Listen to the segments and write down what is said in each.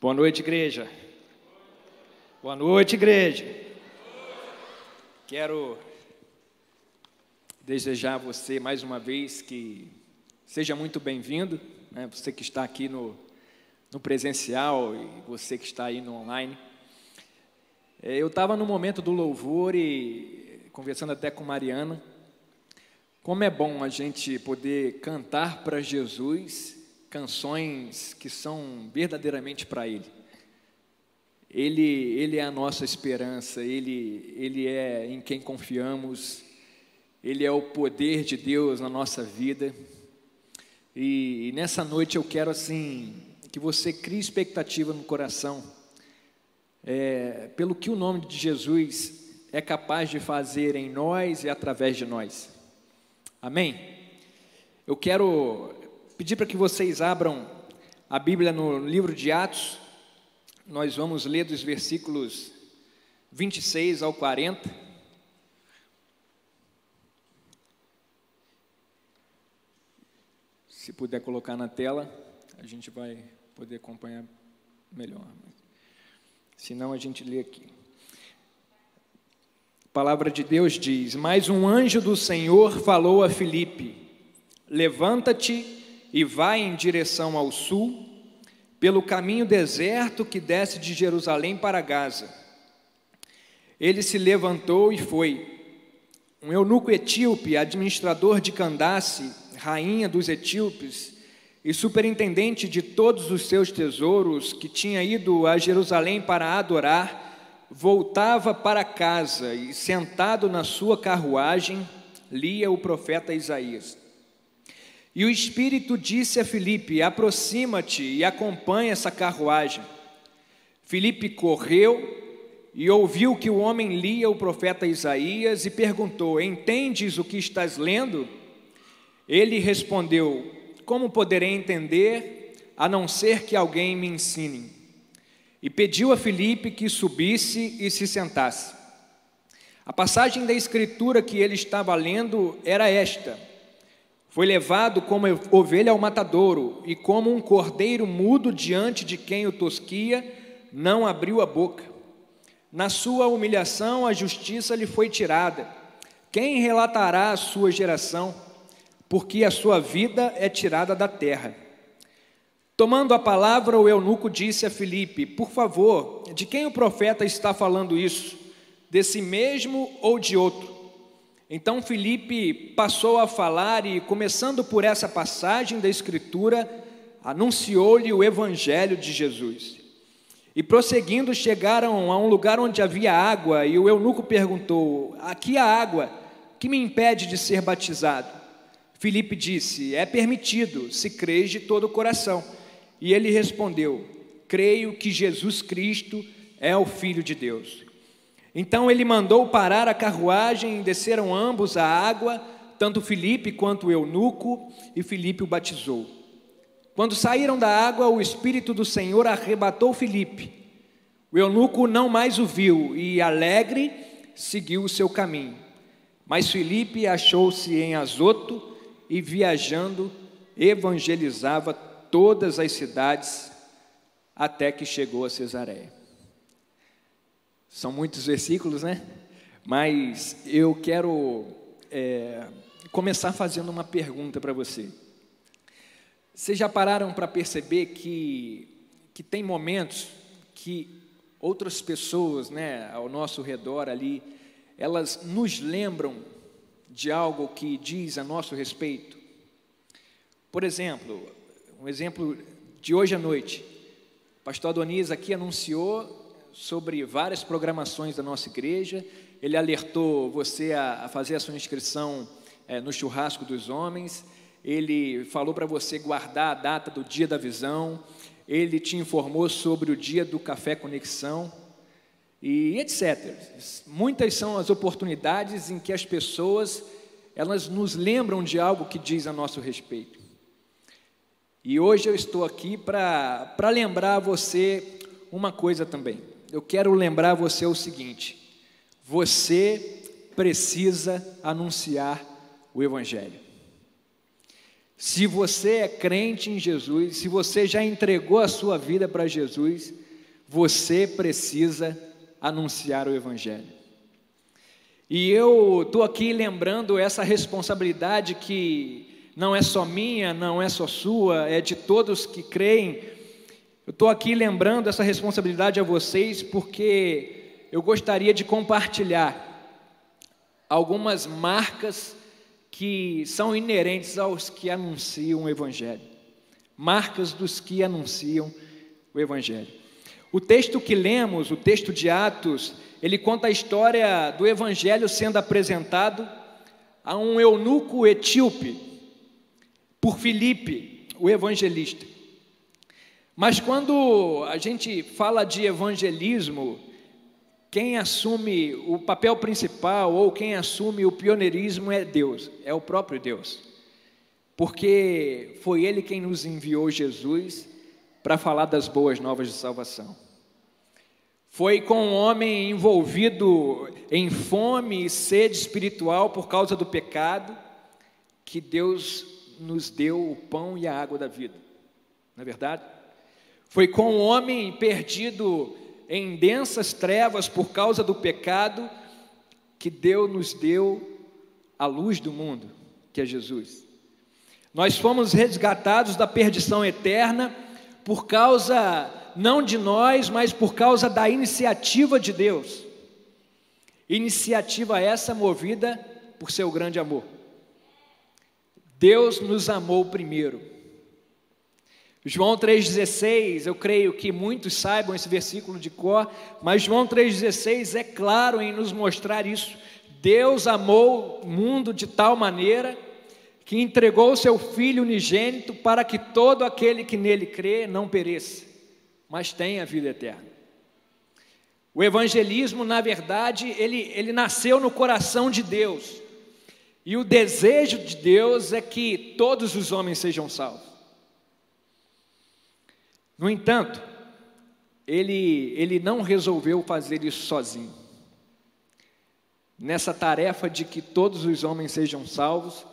Boa noite, igreja. Boa noite, igreja. Quero desejar a você mais uma vez que seja muito bem-vindo, né? você que está aqui no, no presencial e você que está aí no online. É, eu estava no momento do louvor e conversando até com Mariana, como é bom a gente poder cantar para Jesus canções que são verdadeiramente para Ele. Ele, ele é a nossa esperança, ele, ele é em quem confiamos, Ele é o poder de Deus na nossa vida. E, e nessa noite eu quero assim que você crie expectativa no coração, é, pelo que o nome de Jesus é capaz de fazer em nós e através de nós. Amém? Eu quero pedir para que vocês abram a Bíblia no livro de Atos, nós vamos ler dos versículos 26 ao 40. Se puder colocar na tela, a gente vai poder acompanhar melhor. Se não, a gente lê aqui. A palavra de Deus diz: Mas um anjo do Senhor falou a Filipe: Levanta-te e vai em direção ao sul, pelo caminho deserto que desce de Jerusalém para Gaza. Ele se levantou e foi. Um eunuco etíope, administrador de Candace, rainha dos etíopes, e superintendente de todos os seus tesouros, que tinha ido a Jerusalém para adorar, voltava para casa e, sentado na sua carruagem, lia o profeta Isaías. E o Espírito disse a Filipe: Aproxima-te e acompanha essa carruagem. Filipe correu e ouviu que o homem lia o profeta Isaías e perguntou: Entendes o que estás lendo? Ele respondeu: Como poderei entender, a não ser que alguém me ensine? E pediu a Filipe que subisse e se sentasse. A passagem da escritura que ele estava lendo era esta: foi levado como ovelha ao matadouro, e como um cordeiro mudo diante de quem o tosquia, não abriu a boca. Na sua humilhação, a justiça lhe foi tirada. Quem relatará a sua geração? Porque a sua vida é tirada da terra. Tomando a palavra, o eunuco disse a Filipe: Por favor, de quem o profeta está falando isso? Desse mesmo ou de outro? Então Filipe passou a falar e, começando por essa passagem da Escritura, anunciou-lhe o Evangelho de Jesus. E prosseguindo, chegaram a um lugar onde havia água, e o eunuco perguntou: Aqui há água, que me impede de ser batizado? Filipe disse: É permitido, se crês de todo o coração. E ele respondeu: Creio que Jesus Cristo é o Filho de Deus. Então ele mandou parar a carruagem e desceram ambos à água, tanto Filipe quanto o eunuco, e Filipe o batizou. Quando saíram da água, o Espírito do Senhor arrebatou Filipe. O eunuco não mais o viu e, alegre, seguiu o seu caminho. Mas Filipe achou-se em Azoto e, viajando, evangelizava todas as cidades até que chegou a Cesareia. São muitos versículos, né? Mas eu quero é, começar fazendo uma pergunta para você. Vocês já pararam para perceber que, que tem momentos que outras pessoas né, ao nosso redor ali, elas nos lembram de algo que diz a nosso respeito? Por exemplo, um exemplo de hoje à noite. Pastor Adonias aqui anunciou sobre várias programações da nossa igreja. Ele alertou você a, a fazer a sua inscrição é, no churrasco dos homens. Ele falou para você guardar a data do dia da visão. Ele te informou sobre o dia do café conexão e etc. Muitas são as oportunidades em que as pessoas elas nos lembram de algo que diz a nosso respeito. E hoje eu estou aqui para lembrar você uma coisa também eu quero lembrar você o seguinte: você precisa anunciar o Evangelho. Se você é crente em Jesus, se você já entregou a sua vida para Jesus, você precisa anunciar o Evangelho. E eu estou aqui lembrando essa responsabilidade que não é só minha, não é só sua, é de todos que creem. Eu estou aqui lembrando essa responsabilidade a vocês porque eu gostaria de compartilhar algumas marcas que são inerentes aos que anunciam o Evangelho. Marcas dos que anunciam o Evangelho. O texto que lemos, o texto de Atos, ele conta a história do Evangelho sendo apresentado a um eunuco etíope por Filipe, o evangelista. Mas quando a gente fala de evangelismo, quem assume o papel principal ou quem assume o pioneirismo é Deus, é o próprio Deus. Porque foi Ele quem nos enviou Jesus para falar das boas novas de salvação. Foi com um homem envolvido em fome e sede espiritual por causa do pecado que Deus nos deu o pão e a água da vida. Não é verdade? Foi com um homem perdido em densas trevas por causa do pecado, que Deus nos deu a luz do mundo, que é Jesus. Nós fomos resgatados da perdição eterna por causa não de nós, mas por causa da iniciativa de Deus. Iniciativa essa movida por seu grande amor. Deus nos amou primeiro. João 3,16, eu creio que muitos saibam esse versículo de cor, mas João 3,16 é claro em nos mostrar isso. Deus amou o mundo de tal maneira que entregou o seu Filho unigênito para que todo aquele que nele crê não pereça, mas tenha vida eterna. O evangelismo, na verdade, ele, ele nasceu no coração de Deus, e o desejo de Deus é que todos os homens sejam salvos. No entanto, ele, ele não resolveu fazer isso sozinho. Nessa tarefa de que todos os homens sejam salvos,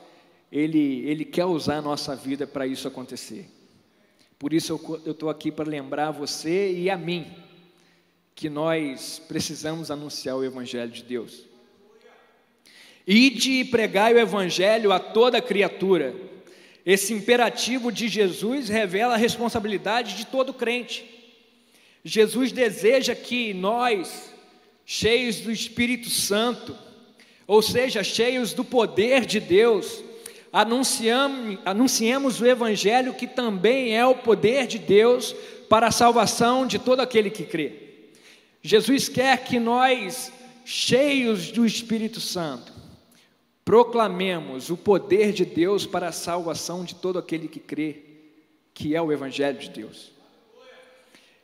ele, ele quer usar a nossa vida para isso acontecer. Por isso eu estou aqui para lembrar você e a mim que nós precisamos anunciar o Evangelho de Deus. Ide e pregai o Evangelho a toda criatura. Esse imperativo de Jesus revela a responsabilidade de todo crente. Jesus deseja que nós, cheios do Espírito Santo, ou seja, cheios do poder de Deus, anunciemos o Evangelho que também é o poder de Deus para a salvação de todo aquele que crê. Jesus quer que nós, cheios do Espírito Santo, proclamemos o poder de Deus para a salvação de todo aquele que crê, que é o Evangelho de Deus.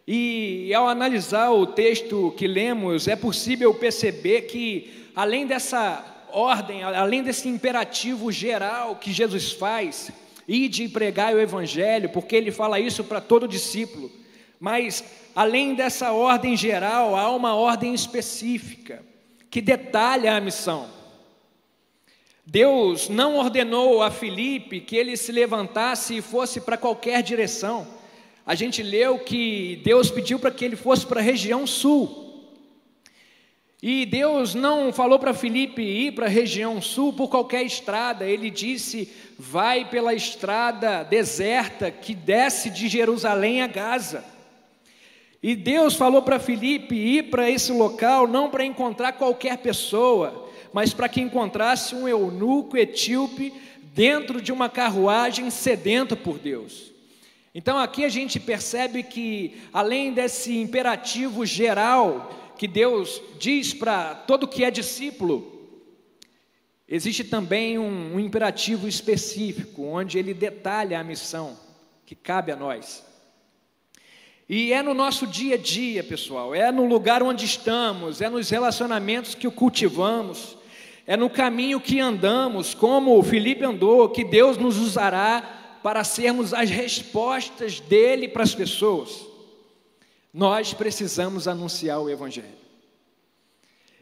E ao analisar o texto que lemos, é possível perceber que, além dessa ordem, além desse imperativo geral que Jesus faz, e pregai o Evangelho, porque ele fala isso para todo discípulo, mas além dessa ordem geral, há uma ordem específica que detalha a missão. Deus não ordenou a Filipe que ele se levantasse e fosse para qualquer direção. A gente leu que Deus pediu para que ele fosse para a região sul. E Deus não falou para Filipe ir para a região sul por qualquer estrada, ele disse: vai pela estrada deserta que desce de Jerusalém a Gaza. E Deus falou para Filipe ir para esse local não para encontrar qualquer pessoa, mas para que encontrasse um eunuco etíope dentro de uma carruagem sedenta por Deus. Então aqui a gente percebe que, além desse imperativo geral que Deus diz para todo que é discípulo, existe também um, um imperativo específico, onde ele detalha a missão que cabe a nós. E é no nosso dia a dia, pessoal, é no lugar onde estamos, é nos relacionamentos que o cultivamos, é no caminho que andamos, como Felipe andou, que Deus nos usará para sermos as respostas dele para as pessoas. Nós precisamos anunciar o Evangelho.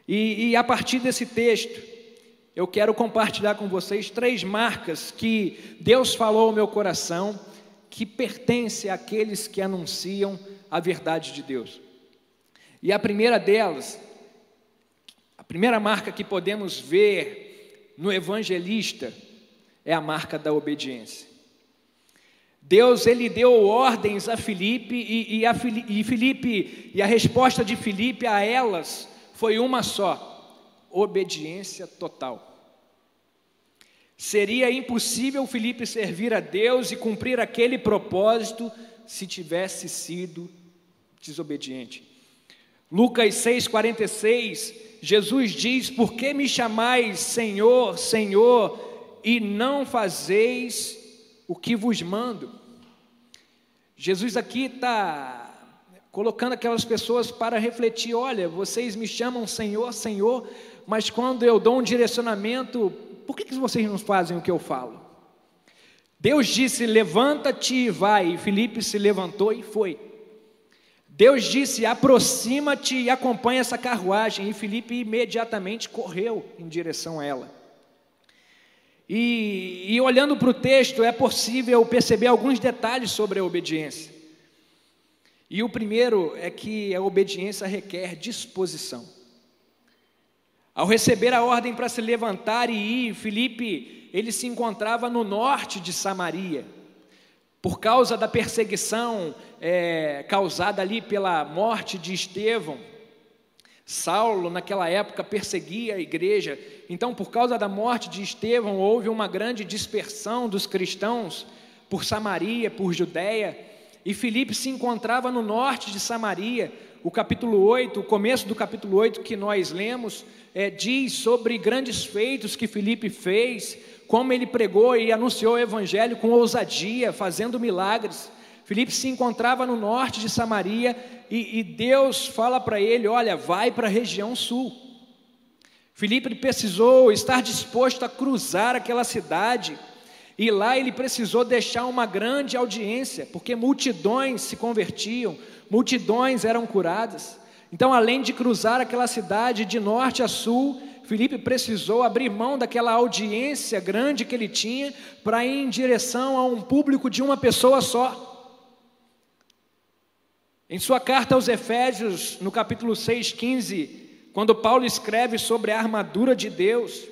E, e a partir desse texto, eu quero compartilhar com vocês três marcas que Deus falou ao meu coração, que pertence àqueles que anunciam a verdade de Deus. E a primeira delas, primeira marca que podemos ver no evangelista é a marca da obediência. Deus ele deu ordens a Filipe e, e, a Filipe e a resposta de Filipe a elas foi uma só: obediência total. Seria impossível Filipe servir a Deus e cumprir aquele propósito se tivesse sido desobediente. Lucas 6,46, Jesus diz: Por que me chamais Senhor, Senhor, e não fazeis o que vos mando? Jesus aqui está colocando aquelas pessoas para refletir: olha, vocês me chamam Senhor, Senhor, mas quando eu dou um direcionamento, por que, que vocês não fazem o que eu falo? Deus disse: levanta-te e vai, e Felipe se levantou e foi. Deus disse: aproxima-te e acompanha essa carruagem, e Felipe imediatamente correu em direção a ela. E, e olhando para o texto, é possível perceber alguns detalhes sobre a obediência. E o primeiro é que a obediência requer disposição. Ao receber a ordem para se levantar e ir, Filipe, ele se encontrava no norte de Samaria. Por causa da perseguição é, causada ali pela morte de Estevão, Saulo, naquela época, perseguia a igreja. Então, por causa da morte de Estevão, houve uma grande dispersão dos cristãos por Samaria, por Judéia. E Filipe se encontrava no norte de Samaria. O capítulo 8, o começo do capítulo 8 que nós lemos, é, diz sobre grandes feitos que Filipe fez, como ele pregou e anunciou o evangelho com ousadia, fazendo milagres. Filipe se encontrava no norte de Samaria e, e Deus fala para ele: Olha, vai para a região sul. Filipe precisou estar disposto a cruzar aquela cidade, e lá ele precisou deixar uma grande audiência, porque multidões se convertiam, multidões eram curadas. Então, além de cruzar aquela cidade de norte a sul, Felipe precisou abrir mão daquela audiência grande que ele tinha para ir em direção a um público de uma pessoa só. Em sua carta aos Efésios, no capítulo 6, 15, quando Paulo escreve sobre a armadura de Deus,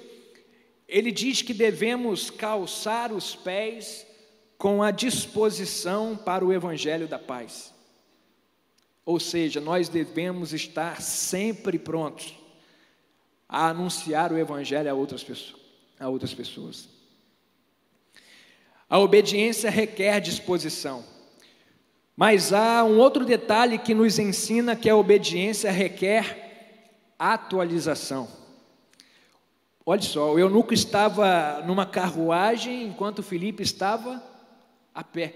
ele diz que devemos calçar os pés com a disposição para o evangelho da paz. Ou seja, nós devemos estar sempre prontos a anunciar o Evangelho a outras pessoas. A outras pessoas. A obediência requer disposição. Mas há um outro detalhe que nos ensina que a obediência requer atualização. Olha só, o eunuco estava numa carruagem enquanto Felipe estava a pé.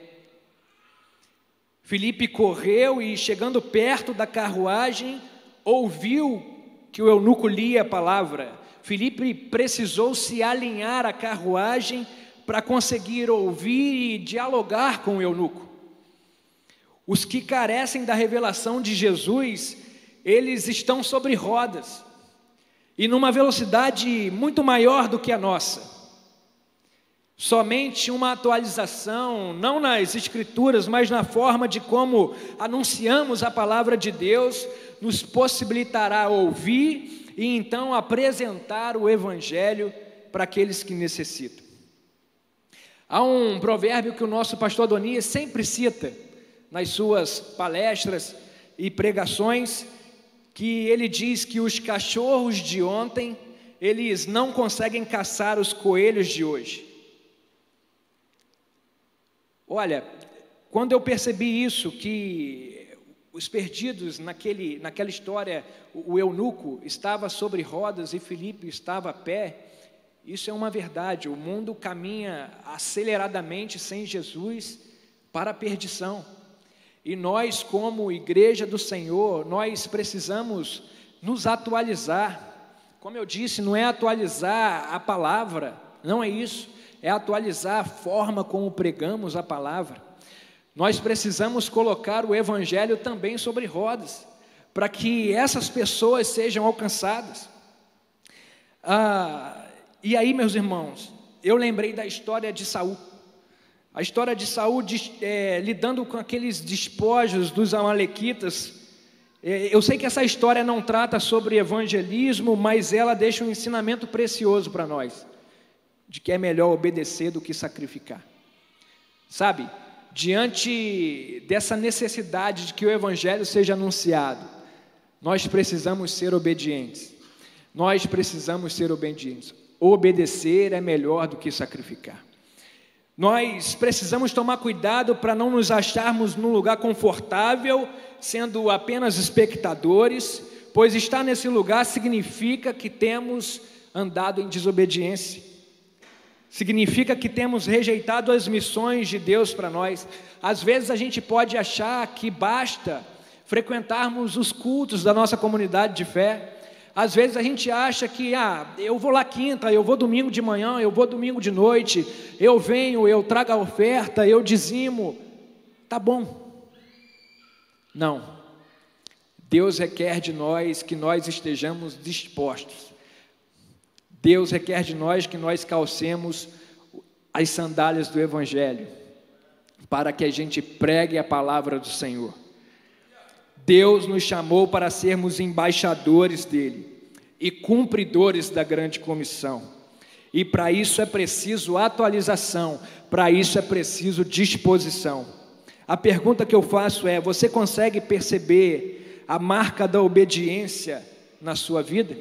Filipe correu e, chegando perto da carruagem, ouviu que o eunuco lia a palavra. Filipe precisou se alinhar à carruagem para conseguir ouvir e dialogar com o eunuco. Os que carecem da revelação de Jesus, eles estão sobre rodas e numa velocidade muito maior do que a nossa. Somente uma atualização, não nas Escrituras, mas na forma de como anunciamos a palavra de Deus, nos possibilitará ouvir e então apresentar o Evangelho para aqueles que necessitam. Há um provérbio que o nosso pastor Adonias sempre cita nas suas palestras e pregações, que ele diz que os cachorros de ontem, eles não conseguem caçar os coelhos de hoje. Olha, quando eu percebi isso, que os perdidos naquele, naquela história, o, o eunuco estava sobre rodas e Filipe estava a pé, isso é uma verdade. O mundo caminha aceleradamente sem Jesus para a perdição. E nós, como igreja do Senhor, nós precisamos nos atualizar. Como eu disse, não é atualizar a palavra, não é isso é atualizar a forma como pregamos a palavra. Nós precisamos colocar o Evangelho também sobre rodas, para que essas pessoas sejam alcançadas. Ah, e aí, meus irmãos, eu lembrei da história de Saul. A história de Saul é, lidando com aqueles despojos dos amalequitas. É, eu sei que essa história não trata sobre evangelismo, mas ela deixa um ensinamento precioso para nós, de que é melhor obedecer do que sacrificar. Sabe, diante dessa necessidade de que o evangelho seja anunciado, nós precisamos ser obedientes. Nós precisamos ser obedientes. Obedecer é melhor do que sacrificar. Nós precisamos tomar cuidado para não nos acharmos num lugar confortável, sendo apenas espectadores, pois estar nesse lugar significa que temos andado em desobediência, significa que temos rejeitado as missões de Deus para nós. Às vezes a gente pode achar que basta frequentarmos os cultos da nossa comunidade de fé, às vezes a gente acha que, ah, eu vou lá quinta, eu vou domingo de manhã, eu vou domingo de noite, eu venho, eu trago a oferta, eu dizimo. Tá bom. Não. Deus requer de nós que nós estejamos dispostos. Deus requer de nós que nós calcemos as sandálias do Evangelho, para que a gente pregue a palavra do Senhor. Deus nos chamou para sermos embaixadores dele e cumpridores da grande comissão. E para isso é preciso atualização, para isso é preciso disposição. A pergunta que eu faço é: você consegue perceber a marca da obediência na sua vida?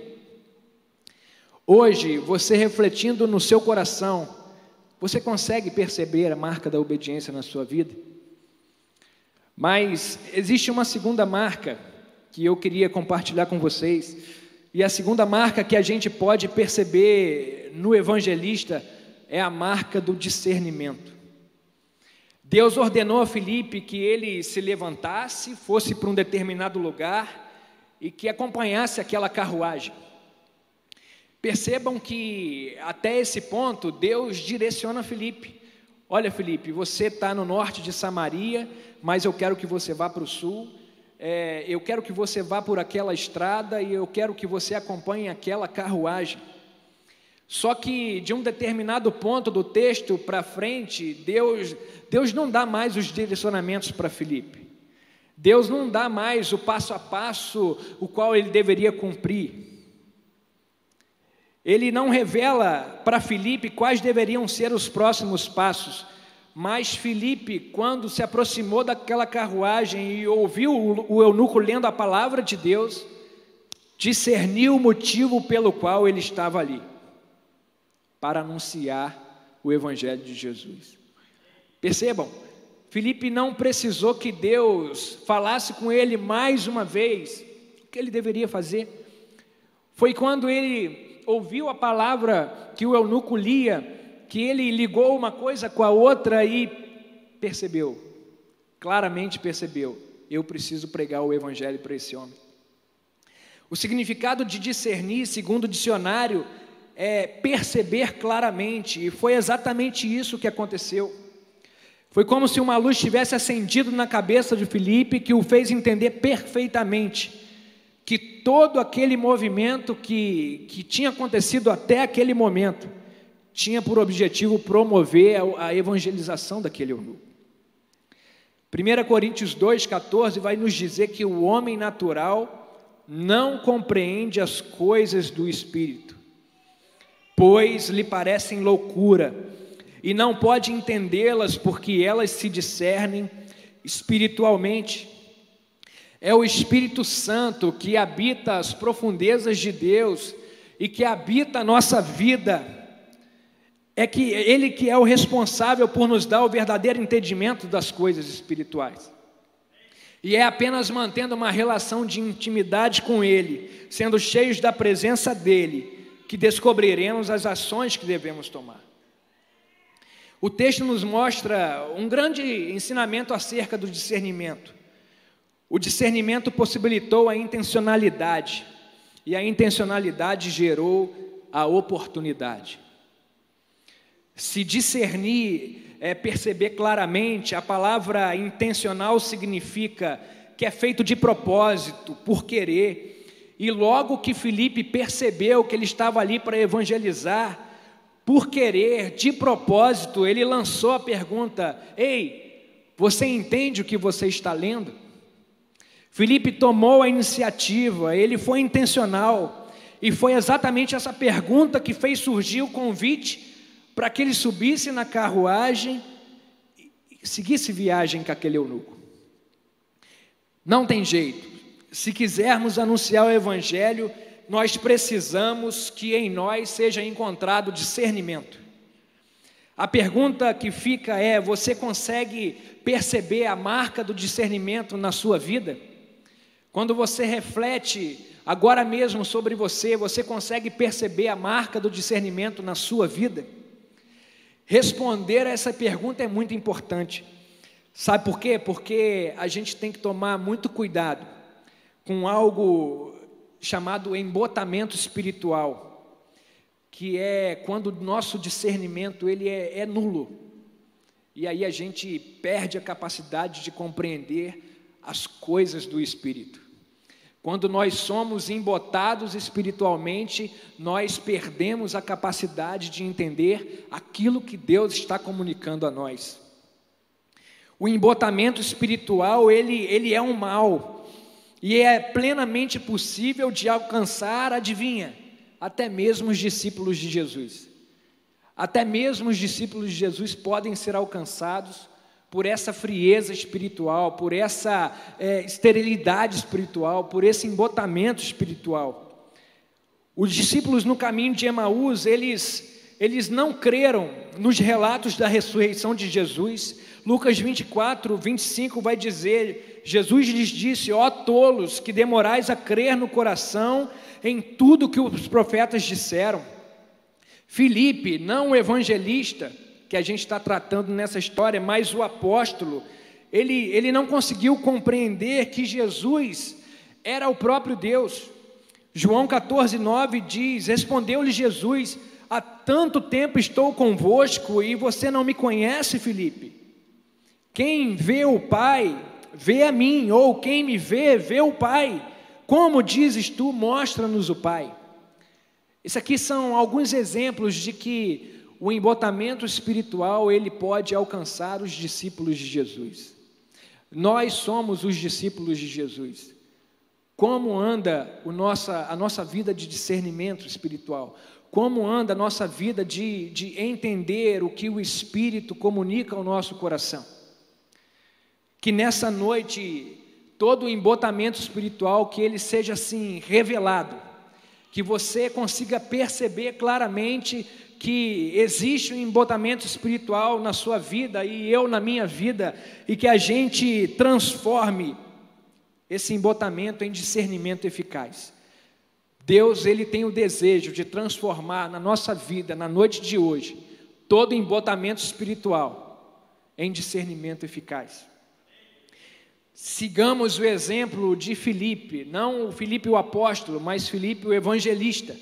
Hoje, você refletindo no seu coração, você consegue perceber a marca da obediência na sua vida? Mas existe uma segunda marca que eu queria compartilhar com vocês. E a segunda marca que a gente pode perceber no evangelista é a marca do discernimento. Deus ordenou a Filipe que ele se levantasse, fosse para um determinado lugar e que acompanhasse aquela carruagem. Percebam que até esse ponto Deus direciona Filipe. Olha, Felipe, você está no norte de Samaria, mas eu quero que você vá para o sul. É, eu quero que você vá por aquela estrada e eu quero que você acompanhe aquela carruagem. Só que de um determinado ponto do texto para frente, Deus, Deus não dá mais os direcionamentos para Felipe. Deus não dá mais o passo a passo o qual ele deveria cumprir. Ele não revela para Filipe quais deveriam ser os próximos passos, mas Filipe, quando se aproximou daquela carruagem e ouviu o eunuco lendo a palavra de Deus, discerniu o motivo pelo qual ele estava ali para anunciar o evangelho de Jesus. Percebam, Filipe não precisou que Deus falasse com ele mais uma vez o que ele deveria fazer. Foi quando ele ouviu a palavra que o eunuco lia, que ele ligou uma coisa com a outra e percebeu, claramente percebeu, eu preciso pregar o evangelho para esse homem. O significado de discernir, segundo o dicionário, é perceber claramente, e foi exatamente isso que aconteceu. Foi como se uma luz tivesse acendido na cabeça de Filipe que o fez entender perfeitamente que todo aquele movimento que, que tinha acontecido até aquele momento tinha por objetivo promover a, a evangelização daquele eunuco. 1 Coríntios 2,14 vai nos dizer que o homem natural não compreende as coisas do Espírito, pois lhe parecem loucura, e não pode entendê-las porque elas se discernem espiritualmente. É o Espírito Santo que habita as profundezas de Deus e que habita a nossa vida. É que ele que é o responsável por nos dar o verdadeiro entendimento das coisas espirituais. E é apenas mantendo uma relação de intimidade com ele, sendo cheios da presença dele, que descobriremos as ações que devemos tomar. O texto nos mostra um grande ensinamento acerca do discernimento. O discernimento possibilitou a intencionalidade, e a intencionalidade gerou a oportunidade. Se discernir é perceber claramente, a palavra intencional significa que é feito de propósito, por querer. E logo que Felipe percebeu que ele estava ali para evangelizar, por querer, de propósito, ele lançou a pergunta: Ei, você entende o que você está lendo? Felipe tomou a iniciativa, ele foi intencional, e foi exatamente essa pergunta que fez surgir o convite para que ele subisse na carruagem e seguisse viagem com aquele eunuco. Não tem jeito, se quisermos anunciar o Evangelho, nós precisamos que em nós seja encontrado discernimento. A pergunta que fica é: você consegue perceber a marca do discernimento na sua vida? Quando você reflete agora mesmo sobre você, você consegue perceber a marca do discernimento na sua vida? Responder a essa pergunta é muito importante. Sabe por quê? Porque a gente tem que tomar muito cuidado com algo chamado embotamento espiritual, que é quando o nosso discernimento ele é, é nulo. E aí a gente perde a capacidade de compreender as coisas do Espírito. Quando nós somos embotados espiritualmente, nós perdemos a capacidade de entender aquilo que Deus está comunicando a nós. O embotamento espiritual, ele, ele é um mal, e é plenamente possível de alcançar, adivinha, até mesmo os discípulos de Jesus. Até mesmo os discípulos de Jesus podem ser alcançados por essa frieza espiritual, por essa é, esterilidade espiritual, por esse embotamento espiritual. Os discípulos no caminho de Emaús, eles, eles não creram nos relatos da ressurreição de Jesus. Lucas 24, 25 vai dizer Jesus lhes disse: Ó tolos, que demorais a crer no coração em tudo que os profetas disseram. Filipe, não o evangelista, que a gente está tratando nessa história, mas o apóstolo, ele, ele não conseguiu compreender que Jesus era o próprio Deus. João 14, 9 diz: Respondeu-lhe Jesus: Há tanto tempo estou convosco e você não me conhece, Filipe. Quem vê o Pai vê a mim, ou quem me vê, vê o Pai. Como dizes tu, mostra-nos o Pai. Isso aqui são alguns exemplos de que o embotamento espiritual ele pode alcançar os discípulos de Jesus. Nós somos os discípulos de Jesus. Como anda nossa, a nossa vida de discernimento espiritual? Como anda a nossa vida de, de entender o que o Espírito comunica ao nosso coração? que nessa noite todo o embotamento espiritual que ele seja assim revelado, que você consiga perceber claramente que existe um embotamento espiritual na sua vida e eu na minha vida e que a gente transforme esse embotamento em discernimento eficaz. Deus, ele tem o desejo de transformar na nossa vida, na noite de hoje, todo embotamento espiritual em discernimento eficaz. Sigamos o exemplo de Filipe, não o Filipe o apóstolo, mas Filipe o evangelista,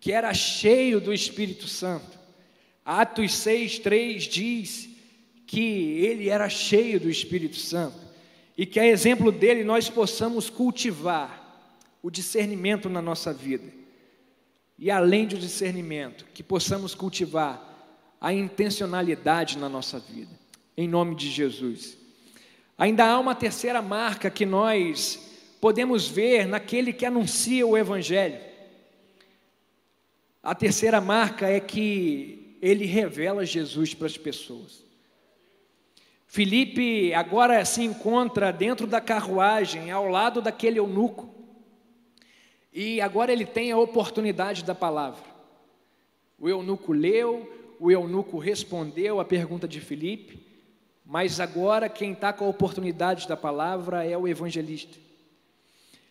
que era cheio do Espírito Santo. Atos 6, 3 diz que ele era cheio do Espírito Santo e que a exemplo dele nós possamos cultivar o discernimento na nossa vida. E além do discernimento, que possamos cultivar a intencionalidade na nossa vida. Em nome de Jesus. Ainda há uma terceira marca que nós podemos ver naquele que anuncia o Evangelho. A terceira marca é que ele revela Jesus para as pessoas. Felipe agora se encontra dentro da carruagem, ao lado daquele eunuco, e agora ele tem a oportunidade da palavra. O eunuco leu, o eunuco respondeu à pergunta de Felipe, mas agora quem está com a oportunidade da palavra é o evangelista.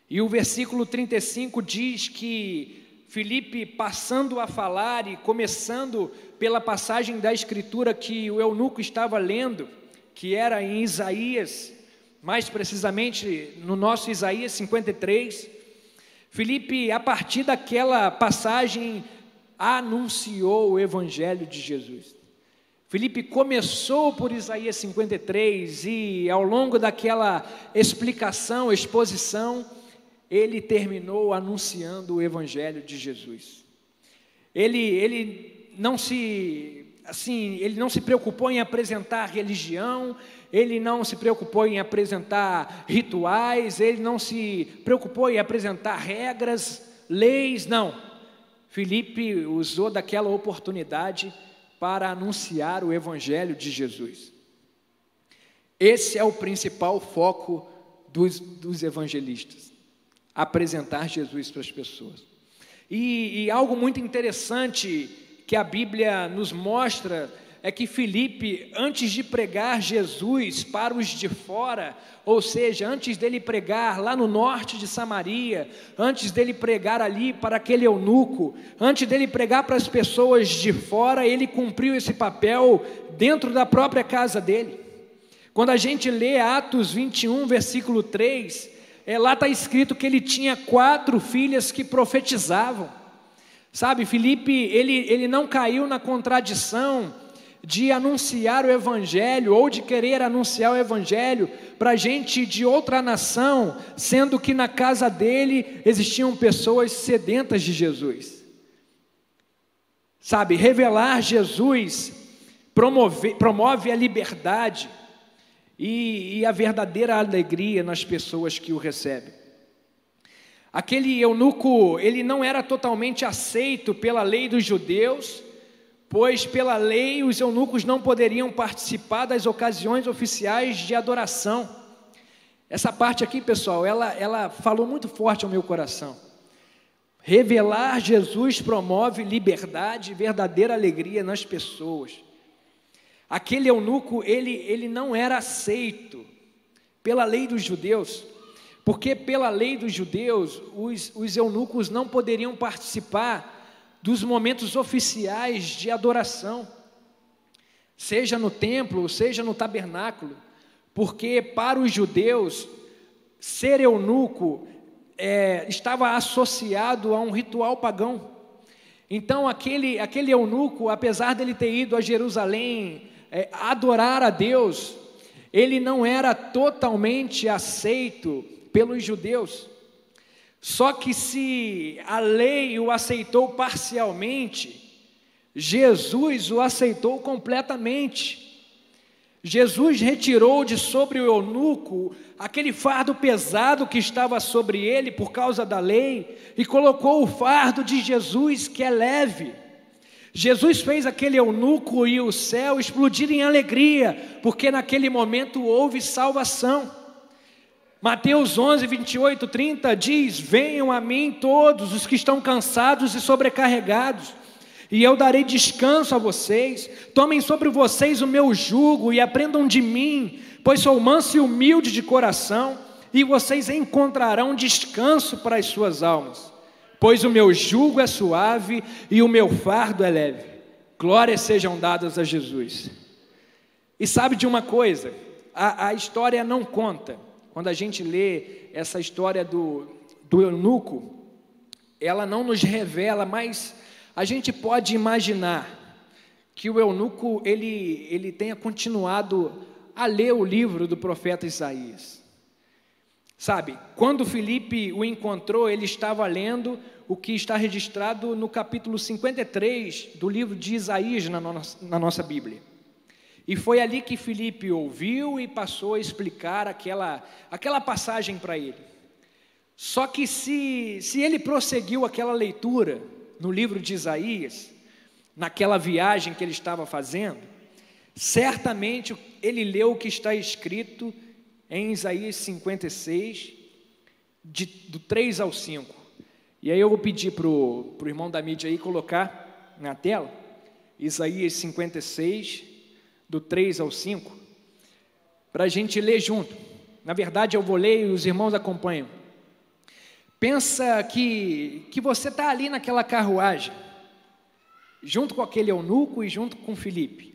E o versículo 35 diz que Filipe, passando a falar e começando pela passagem da Escritura que o eunuco estava lendo, que era em Isaías, mais precisamente no nosso Isaías 53, Filipe, a partir daquela passagem, anunciou o Evangelho de Jesus. Felipe começou por Isaías 53 e ao longo daquela explicação, exposição, ele terminou anunciando o evangelho de Jesus. Ele, ele não se assim, ele não se preocupou em apresentar religião, ele não se preocupou em apresentar rituais, ele não se preocupou em apresentar regras, leis, não. Filipe usou daquela oportunidade para anunciar o evangelho de Jesus. Esse é o principal foco dos, dos evangelistas: apresentar Jesus para as pessoas. E, e algo muito interessante que a Bíblia nos mostra é que Filipe, antes de pregar Jesus para os de fora, ou seja, antes dele pregar lá no norte de Samaria, antes dele pregar ali para aquele eunuco, antes dele pregar para as pessoas de fora, ele cumpriu esse papel dentro da própria casa dele. Quando a gente lê Atos 21, versículo 3, é, lá está escrito que ele tinha quatro filhas que profetizavam. Sabe, Filipe, ele, ele não caiu na contradição de anunciar o Evangelho ou de querer anunciar o Evangelho para gente de outra nação, sendo que na casa dele existiam pessoas sedentas de Jesus. Sabe, revelar Jesus promove, promove a liberdade e, e a verdadeira alegria nas pessoas que o recebem. Aquele eunuco, ele não era totalmente aceito pela lei dos judeus, pois pela lei os eunucos não poderiam participar das ocasiões oficiais de adoração. Essa parte aqui, pessoal, ela, ela falou muito forte ao meu coração. Revelar Jesus promove liberdade e verdadeira alegria nas pessoas. Aquele eunuco, ele, ele não era aceito pela lei dos judeus, porque pela lei dos judeus, os, os eunucos não poderiam participar dos momentos oficiais de adoração, seja no templo, seja no tabernáculo, porque para os judeus, ser eunuco é, estava associado a um ritual pagão. Então, aquele, aquele eunuco, apesar dele ter ido a Jerusalém é, adorar a Deus, ele não era totalmente aceito pelos judeus. Só que se a lei o aceitou parcialmente, Jesus o aceitou completamente. Jesus retirou de sobre o eunuco aquele fardo pesado que estava sobre ele por causa da lei e colocou o fardo de Jesus que é leve. Jesus fez aquele eunuco e o céu explodir em alegria, porque naquele momento houve salvação. Mateus 11, 28, 30 diz: Venham a mim todos os que estão cansados e sobrecarregados, e eu darei descanso a vocês. Tomem sobre vocês o meu jugo e aprendam de mim, pois sou manso e humilde de coração, e vocês encontrarão descanso para as suas almas. Pois o meu jugo é suave e o meu fardo é leve. Glórias sejam dadas a Jesus. E sabe de uma coisa? A, a história não conta quando a gente lê essa história do, do eunuco, ela não nos revela, mas a gente pode imaginar que o eunuco ele, ele tenha continuado a ler o livro do profeta Isaías. Sabe, quando Felipe o encontrou, ele estava lendo o que está registrado no capítulo 53 do livro de Isaías na, na nossa Bíblia. E foi ali que Filipe ouviu e passou a explicar aquela, aquela passagem para ele. Só que se, se ele prosseguiu aquela leitura no livro de Isaías, naquela viagem que ele estava fazendo, certamente ele leu o que está escrito em Isaías 56, de, do 3 ao 5. E aí eu vou pedir para o irmão da mídia aí colocar na tela, Isaías 56, do 3 ao 5, para a gente ler junto. Na verdade, eu vou ler e os irmãos acompanham. Pensa que, que você está ali naquela carruagem, junto com aquele eunuco e junto com Felipe.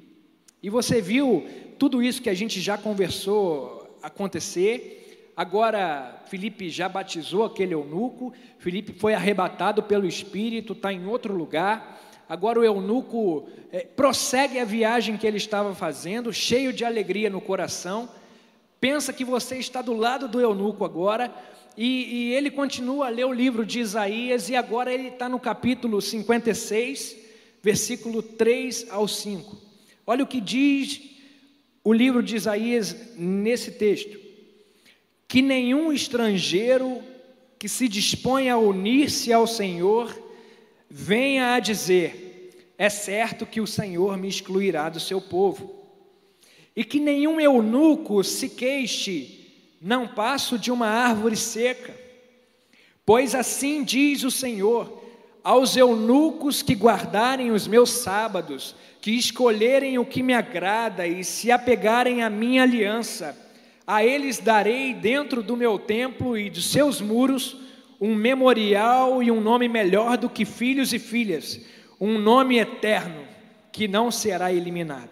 E você viu tudo isso que a gente já conversou acontecer. Agora, Felipe já batizou aquele eunuco, Felipe foi arrebatado pelo Espírito, está em outro lugar. Agora o eunuco é, prossegue a viagem que ele estava fazendo, cheio de alegria no coração. Pensa que você está do lado do eunuco agora, e, e ele continua a ler o livro de Isaías, e agora ele está no capítulo 56, versículo 3 ao 5. Olha o que diz o livro de Isaías nesse texto: que nenhum estrangeiro que se dispõe a unir-se ao Senhor venha a dizer: é certo que o Senhor me excluirá do seu povo. E que nenhum eunuco se queixe, não passo de uma árvore seca. Pois assim diz o Senhor: aos eunucos que guardarem os meus sábados, que escolherem o que me agrada e se apegarem à minha aliança, a eles darei dentro do meu templo e dos seus muros um memorial e um nome melhor do que filhos e filhas, um nome eterno que não será eliminado.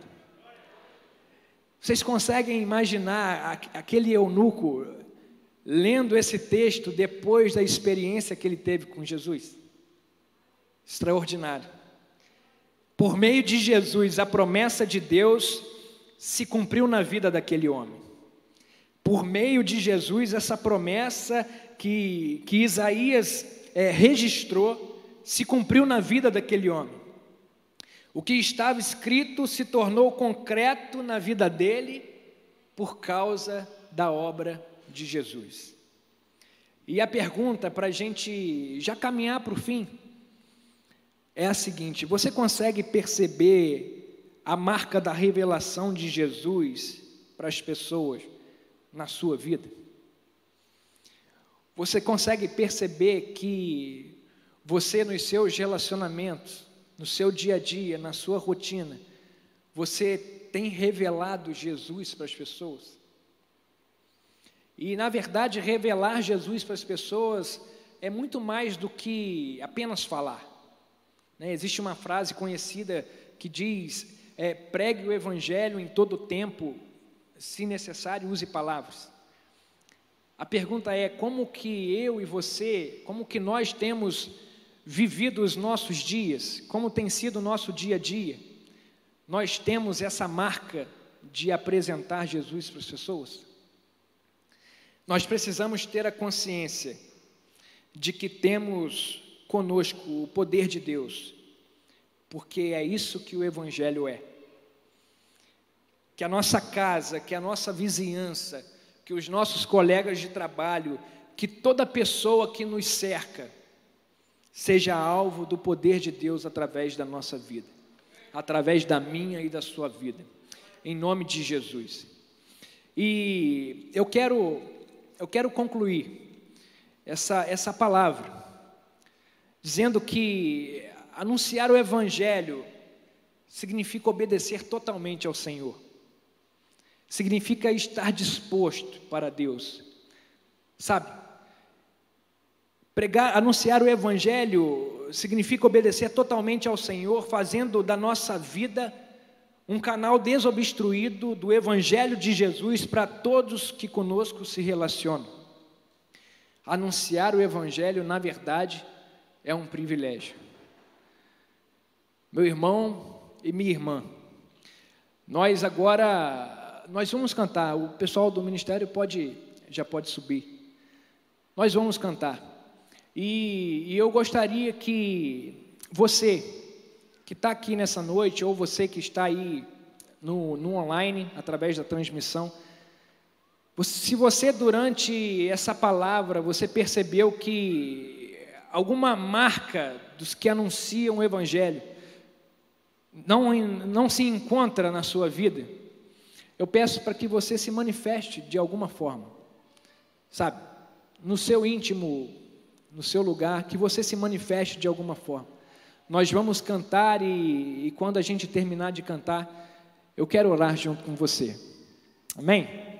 Vocês conseguem imaginar aquele eunuco lendo esse texto depois da experiência que ele teve com Jesus? Extraordinário. Por meio de Jesus, a promessa de Deus se cumpriu na vida daquele homem. Por meio de Jesus, essa promessa que, que Isaías é, registrou se cumpriu na vida daquele homem. O que estava escrito se tornou concreto na vida dele por causa da obra de Jesus. E a pergunta para a gente já caminhar para o fim é a seguinte: você consegue perceber a marca da revelação de Jesus para as pessoas na sua vida? Você consegue perceber que você, nos seus relacionamentos, no seu dia a dia, na sua rotina, você tem revelado Jesus para as pessoas? E, na verdade, revelar Jesus para as pessoas é muito mais do que apenas falar. Né? Existe uma frase conhecida que diz: é, pregue o Evangelho em todo tempo, se necessário, use palavras. A pergunta é como que eu e você, como que nós temos vivido os nossos dias, como tem sido o nosso dia a dia. Nós temos essa marca de apresentar Jesus para as pessoas. Nós precisamos ter a consciência de que temos conosco o poder de Deus, porque é isso que o Evangelho é. Que a nossa casa, que a nossa vizinhança, que os nossos colegas de trabalho, que toda pessoa que nos cerca, seja alvo do poder de Deus através da nossa vida, através da minha e da sua vida, em nome de Jesus. E eu quero, eu quero concluir essa, essa palavra, dizendo que anunciar o Evangelho significa obedecer totalmente ao Senhor significa estar disposto para Deus. Sabe? Pregar, anunciar o evangelho significa obedecer totalmente ao Senhor, fazendo da nossa vida um canal desobstruído do evangelho de Jesus para todos que conosco se relacionam. Anunciar o evangelho, na verdade, é um privilégio. Meu irmão e minha irmã, nós agora nós vamos cantar. O pessoal do ministério pode, já pode subir. Nós vamos cantar. E, e eu gostaria que você que está aqui nessa noite, ou você que está aí no, no online, através da transmissão, se você durante essa palavra você percebeu que alguma marca dos que anunciam o Evangelho não, não se encontra na sua vida, eu peço para que você se manifeste de alguma forma, sabe? No seu íntimo, no seu lugar, que você se manifeste de alguma forma. Nós vamos cantar e, e quando a gente terminar de cantar, eu quero orar junto com você. Amém?